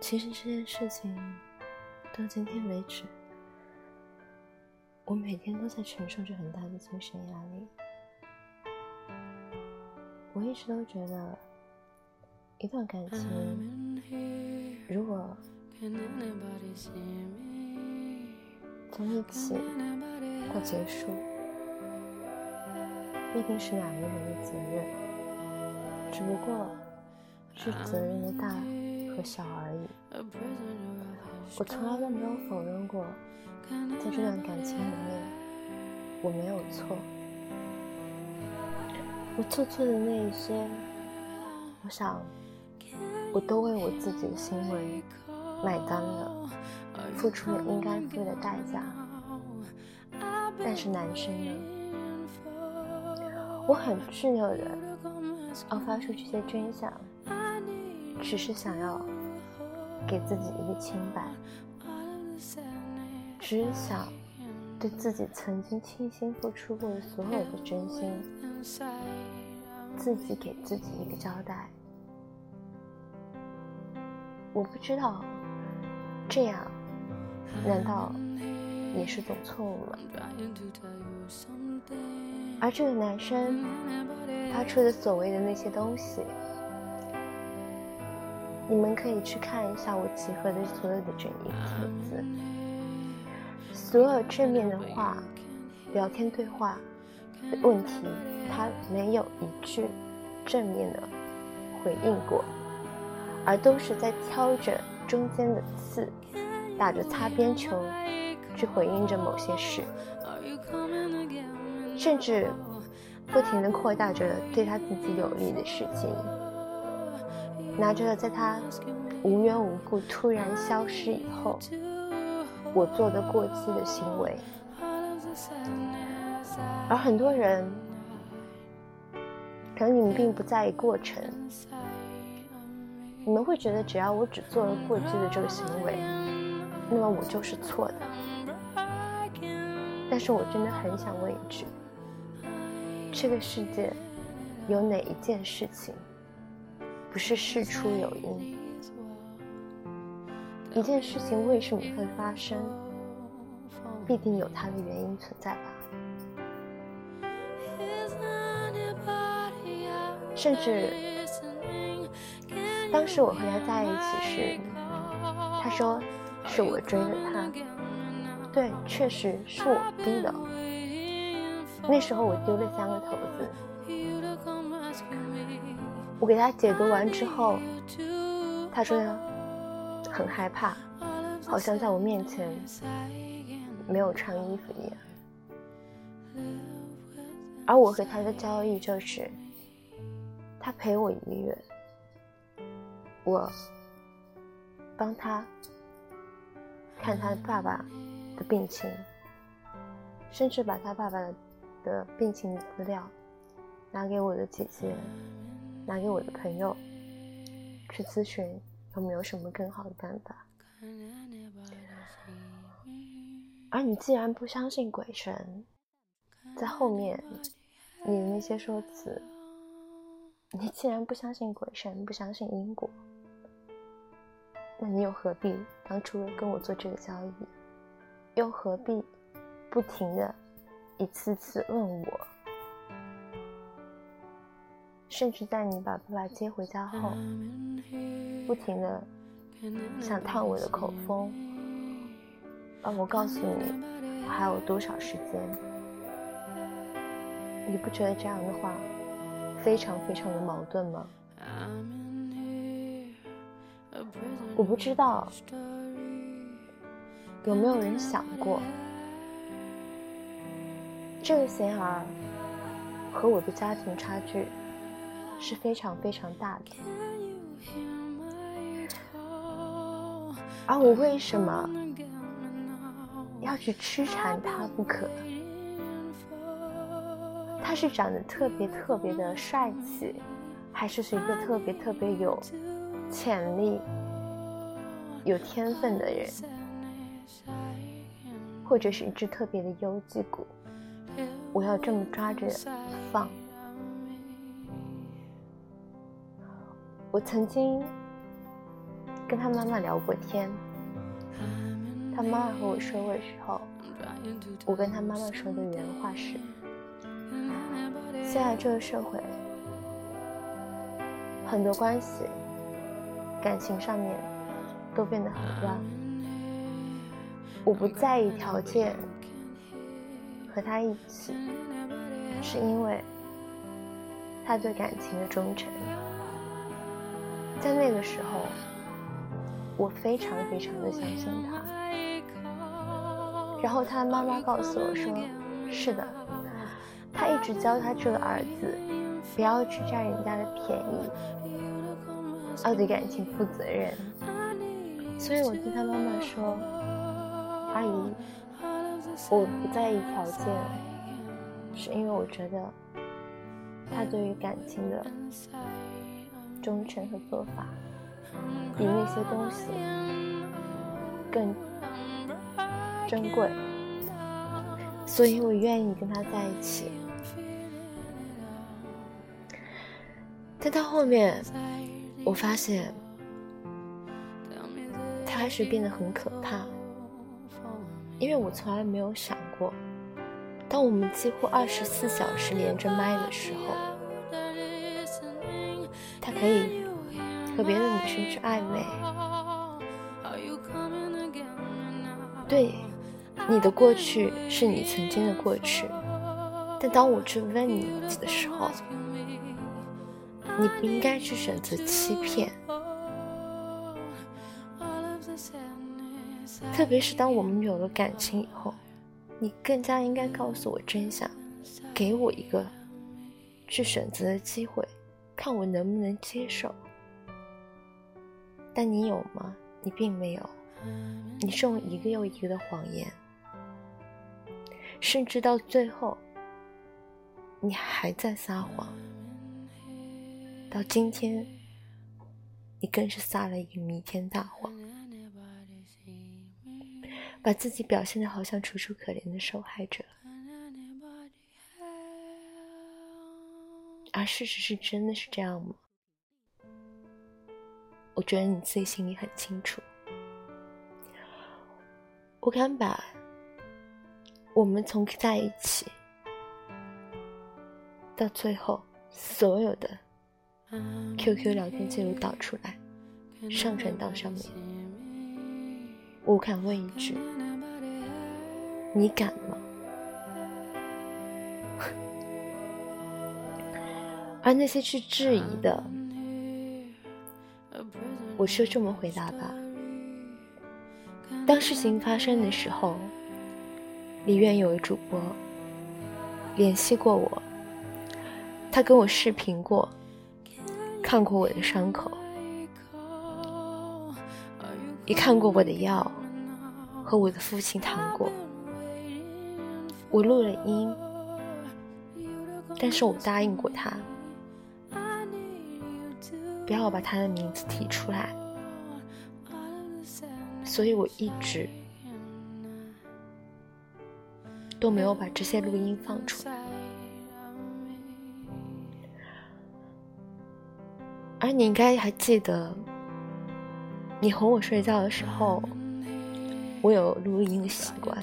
其实这件事情到今天为止，我每天都在承受着很大的精神压力。我一直都觉得，一段感情如果从一起到结束，必定是两个人的责任，只不过是责任的大和小而已。我从来都没有否认过，在这段感情里面，我没有错。我做错的那一些，我想，我都为我自己的行为买单了，付出了应该付的代价。但是男生呢？我很执拗的要发出这些真相，只是想要给自己一个清白，只想对自己曾经倾心付出过的所有的真心。自己给自己一个交代，我不知道这样难道也是种错误吗？而这个男生发出的所谓的那些东西，你们可以去看一下我集合的所有的整一帖子，所有正面的话，聊天对话的问题。他没有一句正面的回应过，而都是在挑着中间的刺，打着擦边球去回应着某些事，甚至不停的扩大着对他自己有利的事情，拿着在他无缘无故突然消失以后，我做的过激的行为，而很多人。可能你们并不在意过程，你们会觉得只要我只做了过激的这个行为，那么我就是错的。但是我真的很想问一句：这个世界有哪一件事情不是事出有因？一件事情为什么会发生，必定有它的原因存在吧？甚至，当时我和他在一起时，他说是我追的他，对，确实是我逼的。那时候我丢了三个骰子，我给他解读完之后，他说很害怕，好像在我面前没有穿衣服一样。而我和他的交易就是。他陪我一个月，我帮他看他爸爸的病情，甚至把他爸爸的病情资料拿给我的姐姐，拿给我的朋友，去咨询有没有什么更好的办法。而你既然不相信鬼神，在后面你的那些说辞。你既然不相信鬼神，不相信因果，那你又何必当初跟我做这个交易？又何必不停的一次次问我？甚至在你把爸爸接回家后，不停的想探我的口风，让我告诉你还有多少时间？你不觉得这样的话？非常非常的矛盾吗？我不知道有没有人想过，这个贤儿和我的家庭差距是非常非常大的，而我为什么要去痴缠他不可？他是长得特别特别的帅气，还是是一个特别特别有潜力、有天分的人，或者是一只特别的优绩股？我要这么抓着放。我曾经跟他妈妈聊过天。他妈妈和我说过的时候，我跟他妈妈说的原话是：现在这个社会，很多关系、感情上面都变得很乱。我不在意条件，和他一起，是因为他对感情的忠诚。在那个时候，我非常非常的相信他。然后他妈妈告诉我说：“是的，他一直教他这个儿子，不要去占人家的便宜，要对感情负责任。”所以我对他妈妈说：“阿姨，我不在意条件，是因为我觉得他对于感情的忠诚和做法，比那些东西更。”珍贵，所以我愿意跟他在一起。但到后面，我发现他开始变得很可怕，因为我从来没有想过，当我们几乎二十四小时连着麦的时候，可以和别的女生去暧昧。对。你的过去是你曾经的过去，但当我去问你的时候，你不应该去选择欺骗。特别是当我们有了感情以后，你更加应该告诉我真相，给我一个去选择的机会，看我能不能接受。但你有吗？你并没有，你是用一个又一个的谎言。甚至到最后，你还在撒谎。到今天，你更是撒了一个弥天大谎，把自己表现的好像楚楚可怜的受害者，而事实是真的是这样吗？我觉得你自己心里很清楚。我敢把。我们从在一起到最后，所有的 QQ 聊天记录导出来，上传到上面。我敢问一句：你敢吗？而那些去质疑的，我就这么回答吧。当事情发生的时候。里院有位主播联系过我，他跟我视频过，看过我的伤口，也看过我的药，和我的父亲谈过。我录了音，但是我答应过他，不要把他的名字提出来，所以我一直。都没有把这些录音放出来，而你应该还记得，你哄我睡觉的时候，我有录音的习惯，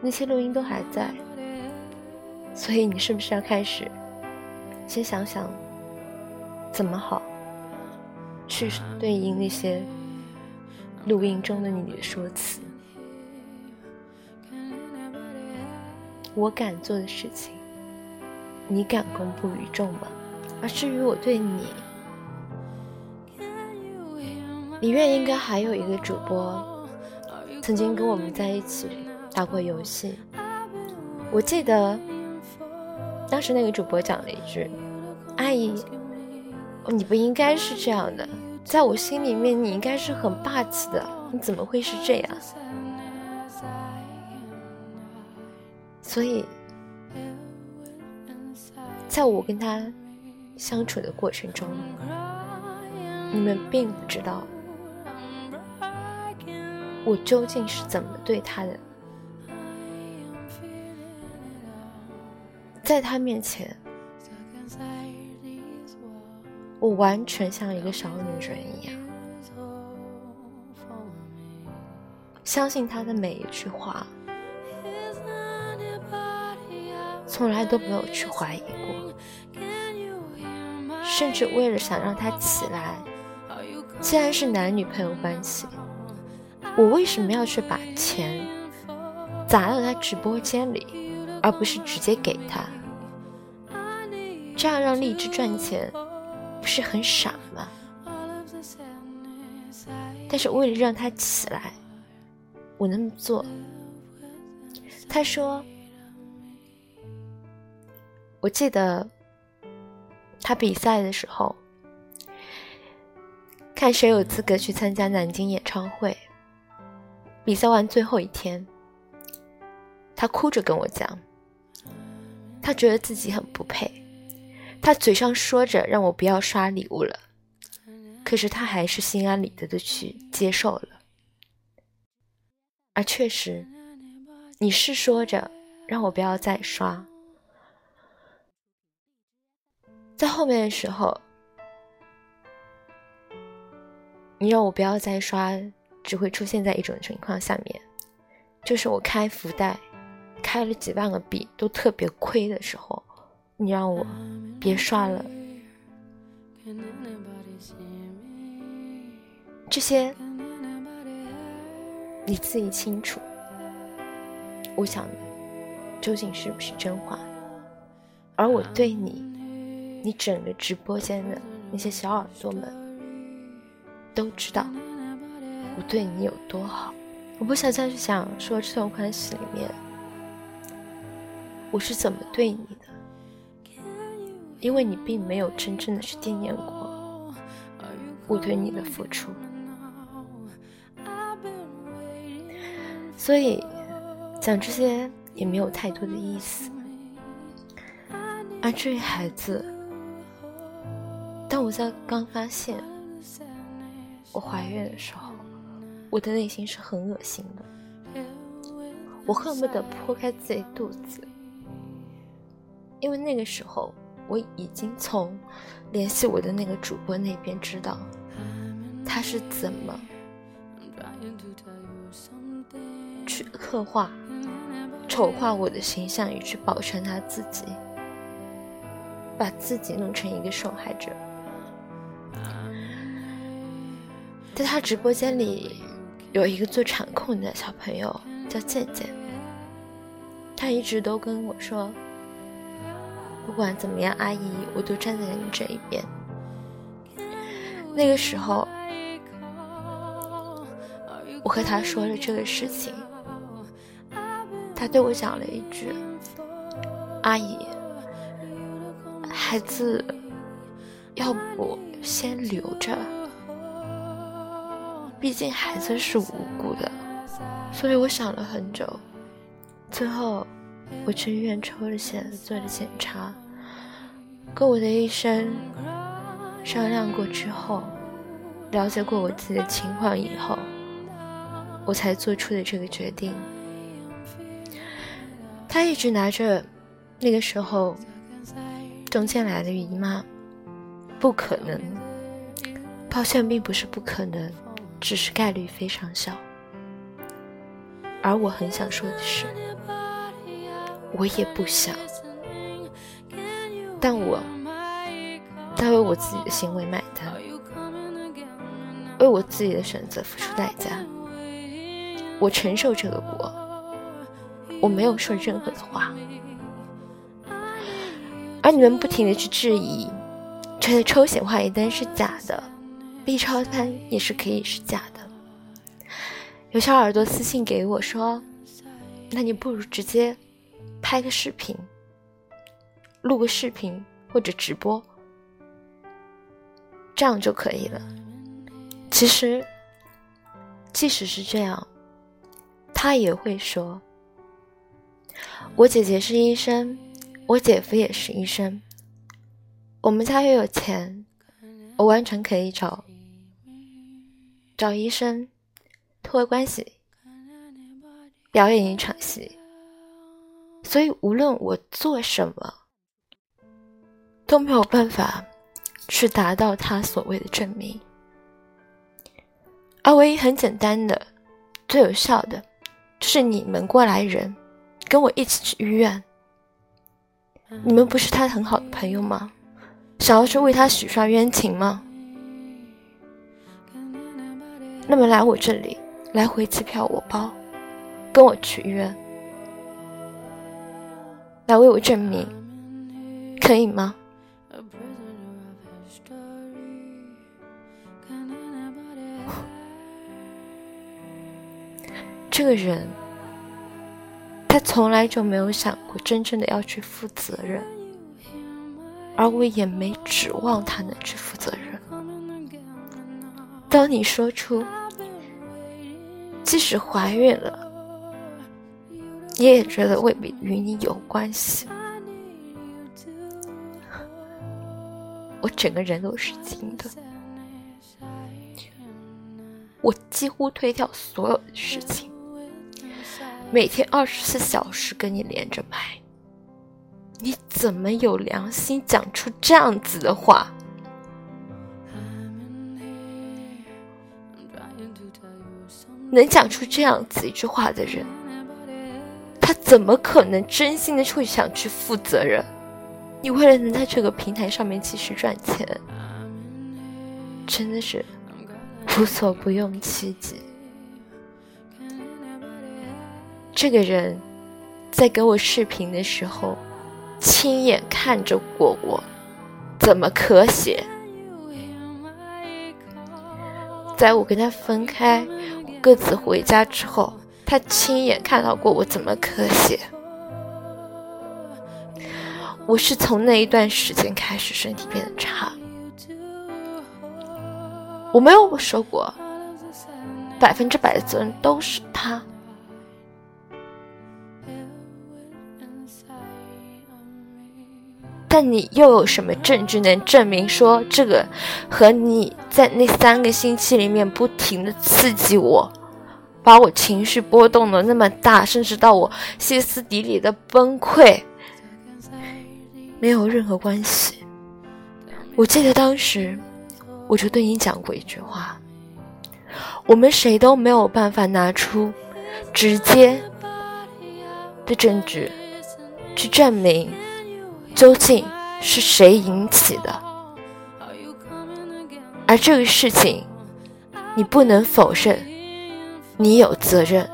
那些录音都还在，所以你是不是要开始先想想怎么好去对应那些录音中的你的说辞？我敢做的事情，你敢公布于众吗？而至于我对你，里面应该还有一个主播，曾经跟我们在一起打过游戏。我记得当时那个主播讲了一句：“阿姨，你不应该是这样的，在我心里面你应该是很霸气的，你怎么会是这样？”所以，在我跟他相处的过程中，你们并不知道我究竟是怎么对他的。在他面前，我完全像一个小女人一样，相信他的每一句话，从来都没有去怀疑过，甚至为了想让他起来，既然是男女朋友关系，我为什么要去把钱砸到他直播间里，而不是直接给他？这样让荔枝赚钱，不是很傻吗？但是为了让他起来，我那么做。他说：“我记得他比赛的时候，看谁有资格去参加南京演唱会。比赛完最后一天，他哭着跟我讲，他觉得自己很不配。”他嘴上说着让我不要刷礼物了，可是他还是心安理得的去接受了。而确实，你是说着让我不要再刷，在后面的时候，你让我不要再刷，只会出现在一种情况下面，就是我开福袋，开了几万个币都特别亏的时候。你让我别刷了，这些你自己清楚。我想，究竟是不是真话？而我对你，你整个直播间的那些小耳朵们都知道我对你有多好。我不想再去想说这段关系里面我是怎么对你的。因为你并没有真正的去惦念过我对你的付出，所以讲这些也没有太多的意思。而至于孩子，当我在刚发现我怀孕的时候，我的内心是很恶心的，我恨不得剖开自己肚子，因为那个时候。我已经从联系我的那个主播那边知道，他是怎么去刻画、丑化我的形象，以去保全他自己，把自己弄成一个受害者。在他直播间里有一个做场控的小朋友叫健健，他一直都跟我说。不管怎么样，阿姨，我都站在你这一边。那个时候，我和他说了这个事情，他对我讲了一句：“阿姨，孩子，要不先留着，毕竟孩子是无辜的。”所以我想了很久，最后。我去医院抽了血，做了检查，跟我的医生商量过之后，了解过我自己的情况以后，我才做出的这个决定。他一直拿着那个时候中间来的姨妈，不可能，抱歉，并不是不可能，只是概率非常小。而我很想说的是。我也不想，但我在为我自己的行为买单，为我自己的选择付出代价。我承受这个果，我没有说任何的话，而你们不停的去质疑，觉得抽血化验单是假的，B 超单也是可以是假的。有小耳朵私信给我说：“那你不如直接。”拍个视频，录个视频或者直播，这样就可以了。其实，即使是这样，他也会说：“我姐姐是医生，我姐夫也是医生，我们家又有钱，我完全可以找找医生托关系，表演一场戏。”所以，无论我做什么，都没有办法去达到他所谓的证明。而唯一很简单的、最有效的，就是你们过来人跟我一起去医院。你们不是他很好的朋友吗？想要去为他洗刷冤情吗？那么来我这里，来回机票我包，跟我去医院，来为我证明，可以吗？这个人，他从来就没有想过真正的要去负责任，而我也没指望他能去负责任。当你说出，即使怀孕了，你也觉得未必与你有关系，我整个人都是惊的，我几乎推掉所有的事情。每天二十四小时跟你连着麦，你怎么有良心讲出这样子的话？能讲出这样子一句话的人，他怎么可能真心的会想去负责任？你为了能在这个平台上面继续赚钱，真的是无所不用其极。这个人，在给我视频的时候，亲眼看着过我怎么咳血。在我跟他分开，各自回家之后，他亲眼看到过我怎么咳血。我是从那一段时间开始身体变得差。我没有说过，百分之百的责任都是他。但你又有什么证据能证明说这个和你在那三个星期里面不停的刺激我，把我情绪波动的那么大，甚至到我歇斯底里的崩溃，没有任何关系？我记得当时我就对你讲过一句话：我们谁都没有办法拿出直接的证据去证明。究竟是谁引起的？而这个事情，你不能否认，你有责任，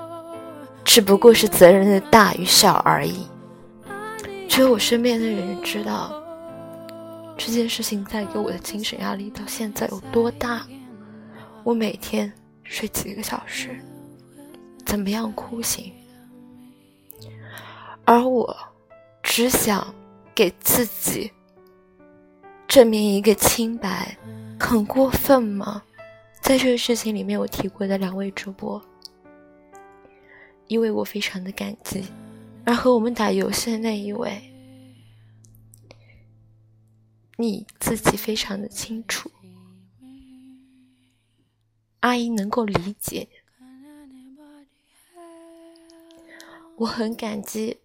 只不过是责任的大与小而已。只有我身边的人知道，这件事情带给我的精神压力到现在有多大。我每天睡几个小时，怎么样哭醒？而我只想。给自己证明一个清白，很过分吗？在这个事情里面，我提过的两位主播，因为我非常的感激，而和我们打游戏的那一位，你自己非常的清楚，阿姨能够理解，我很感激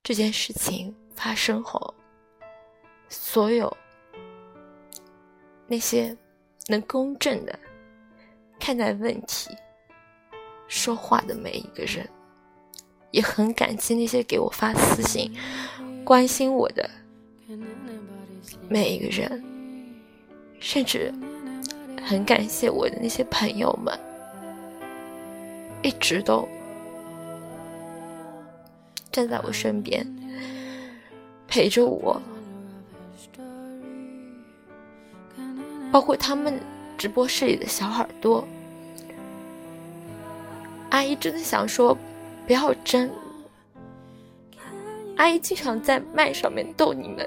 这件事情。发生后，所有那些能公正的看待问题、说话的每一个人，也很感激那些给我发私信、关心我的每一个人，甚至很感谢我的那些朋友们，一直都站在我身边。陪着我，包括他们直播室里的小耳朵。阿姨真的想说，不要争。阿姨经常在麦上面逗你们，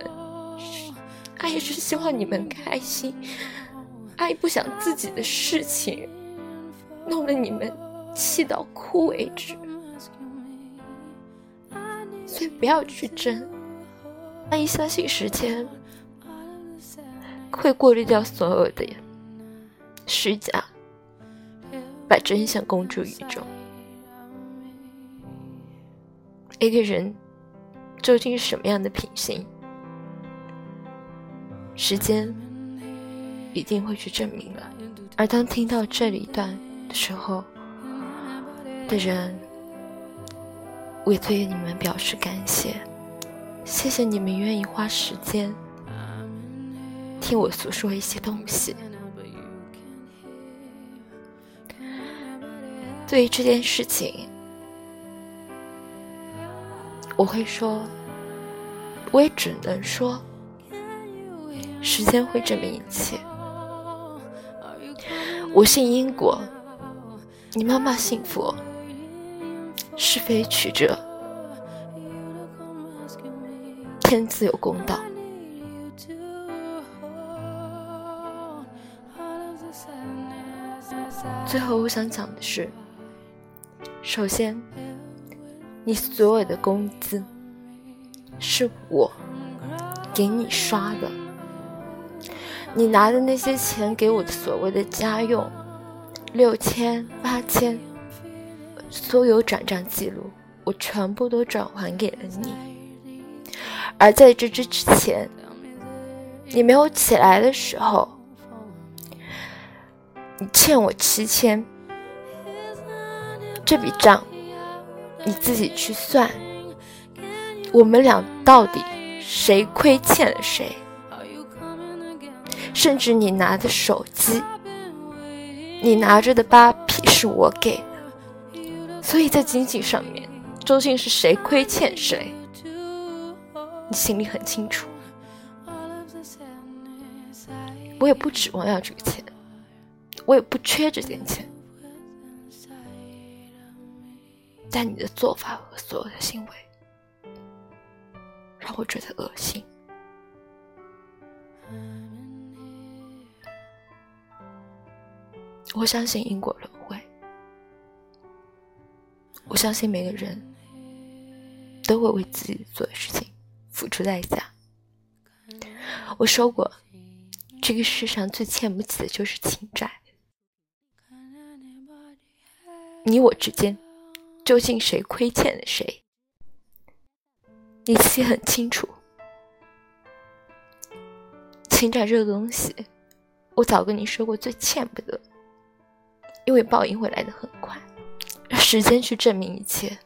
阿姨是希望你们开心。阿姨不想自己的事情弄得你们气到哭为止，所以不要去争。阿姨相信时间会过滤掉所有的虚假，把真相公诸于众。一个人究竟是什么样的品性，时间一定会去证明了。而当听到这里一段的时候的人，我也对你们表示感谢，谢谢你们愿意花时间听我诉说一些东西。对于这件事情，我会说，我也只能说，时间会证明一切。我信因果，你妈妈信佛，是非曲折，天自有公道。最后，我想讲的是。首先，你所有的工资是我给你刷的，你拿的那些钱给我的所谓的家用，六千八千，所有转账记录我全部都转还给了你。而在这之前，你没有起来的时候，你欠我七千。这笔账你自己去算，我们俩到底谁亏欠了谁？甚至你拿的手机，你拿着的扒皮是我给的，所以在经济上面究竟是谁亏欠谁？你心里很清楚。我也不指望要这个钱，我也不缺这点钱。但你的做法和所有的行为，让我觉得恶心。我相信因果轮回，我相信每个人都会为自己做的事情付出代价。我说过，这个世上最欠不起的就是情债，你我之间。究竟谁亏欠了谁？你自己很清楚。情债这个东西，我早跟你说过，最欠不得，因为报应会来的很快，让时间去证明一切。